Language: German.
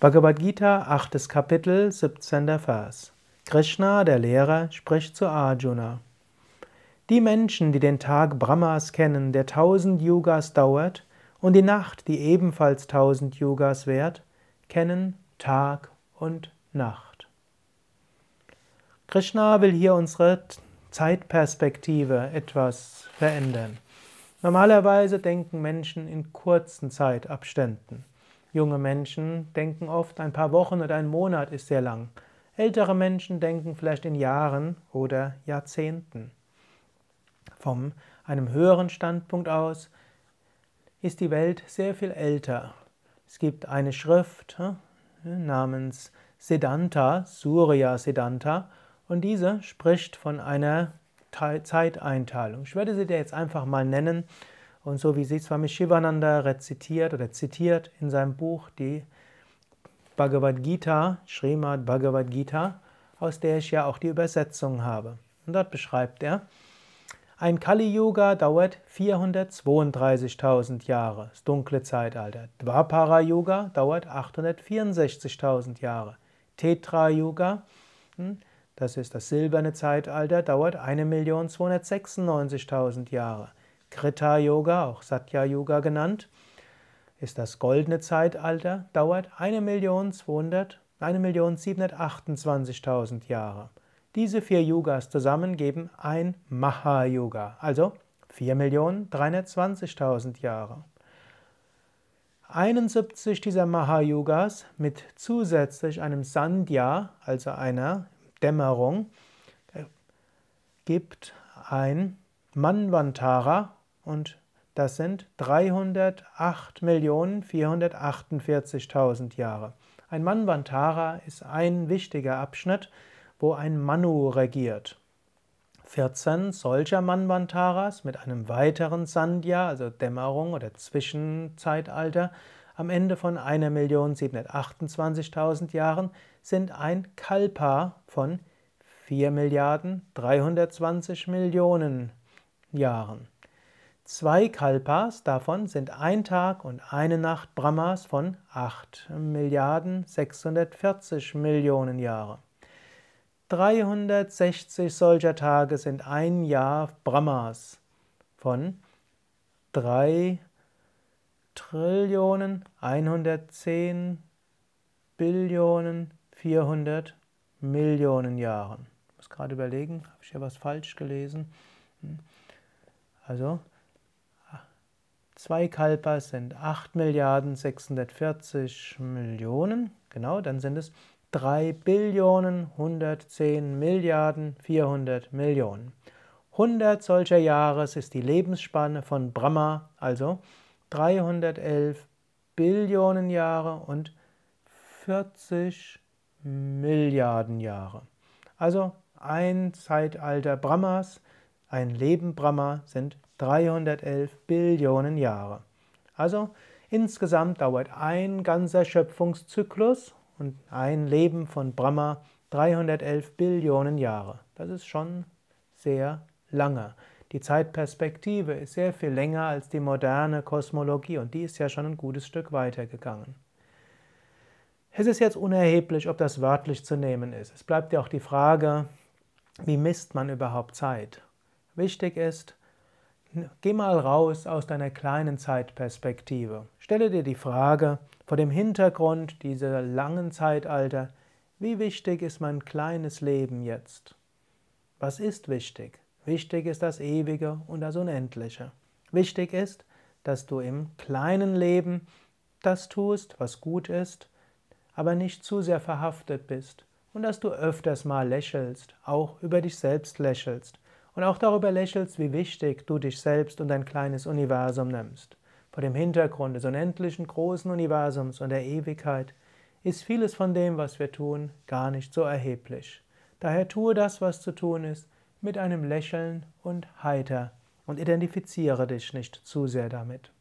Bhagavad Gita, 8. Kapitel, 17. Vers. Krishna, der Lehrer, spricht zu Arjuna. Die Menschen, die den Tag Brahmas kennen, der tausend Yugas dauert, und die Nacht, die ebenfalls tausend Yugas währt, kennen Tag und Nacht. Krishna will hier unsere Zeitperspektive etwas verändern. Normalerweise denken Menschen in kurzen Zeitabständen. Junge Menschen denken oft, ein paar Wochen oder ein Monat ist sehr lang. Ältere Menschen denken vielleicht in Jahren oder Jahrzehnten. Von einem höheren Standpunkt aus ist die Welt sehr viel älter. Es gibt eine Schrift hm, namens Siddhanta, Surya Siddhanta, und diese spricht von einer Zeiteinteilung. Ich werde sie dir jetzt einfach mal nennen und so wie sie Swami Shivananda rezitiert oder zitiert in seinem Buch die Bhagavad Gita, Srimad Bhagavad Gita, aus der ich ja auch die Übersetzung habe. Und dort beschreibt er, ein Kali-Yuga dauert 432.000 Jahre, das dunkle Zeitalter. Dvapara-Yuga dauert 864.000 Jahre. Tetra-Yuga, hm, das ist das silberne Zeitalter, dauert 1.296.000 Jahre. Krita Yoga, auch Satya Yoga genannt, ist das goldene Zeitalter, dauert 1.728.000 Jahre. Diese vier Yugas zusammen geben ein Maha-Yuga, also 4.320.000 Jahre. 71 dieser Maha-Yugas mit zusätzlich einem Sandhya, also einer Dämmerung, gibt ein Manvantara und das sind 308.448.000 Jahre. Ein Manvantara ist ein wichtiger Abschnitt, wo ein Manu regiert. 14 solcher Manvantaras mit einem weiteren Sandhya, also Dämmerung oder Zwischenzeitalter, am Ende von 1.728.000 Jahren sind ein Kalpa von 4 Milliarden 320 Millionen Jahren. Zwei Kalpas davon sind ein Tag und eine Nacht Brahmas von 8 Milliarden 640 Millionen Jahre. 360 solcher Tage sind ein Jahr Brahmas von 3 Trillionen 110 Billionen 400 Millionen Jahren. Ich muss gerade überlegen, habe ich hier was falsch gelesen? Hm. Also, zwei Kalpas sind 8 Milliarden 640 Millionen. Genau, dann sind es 3 Billionen 110 Milliarden 400 Millionen. 100 solcher Jahres ist die Lebensspanne von Brahma, also 311 Billionen Jahre und 40 Milliarden Jahre. Also ein Zeitalter Brahmas ein Leben Brahma sind 311 Billionen Jahre. Also insgesamt dauert ein ganzer Schöpfungszyklus und ein Leben von Brahma 311 Billionen Jahre. Das ist schon sehr lange. Die Zeitperspektive ist sehr viel länger als die moderne Kosmologie und die ist ja schon ein gutes Stück weitergegangen. Es ist jetzt unerheblich, ob das wörtlich zu nehmen ist. Es bleibt ja auch die Frage, wie misst man überhaupt Zeit? Wichtig ist, geh mal raus aus deiner kleinen Zeitperspektive. Stelle dir die Frage vor dem Hintergrund dieser langen Zeitalter, wie wichtig ist mein kleines Leben jetzt? Was ist wichtig? Wichtig ist das Ewige und das Unendliche. Wichtig ist, dass du im kleinen Leben das tust, was gut ist, aber nicht zu sehr verhaftet bist und dass du öfters mal lächelst, auch über dich selbst lächelst und auch darüber lächelst, wie wichtig du dich selbst und dein kleines Universum nimmst. Vor dem Hintergrund des unendlichen großen Universums und der Ewigkeit ist vieles von dem, was wir tun, gar nicht so erheblich. Daher tue das, was zu tun ist, mit einem Lächeln und heiter und identifiziere dich nicht zu sehr damit.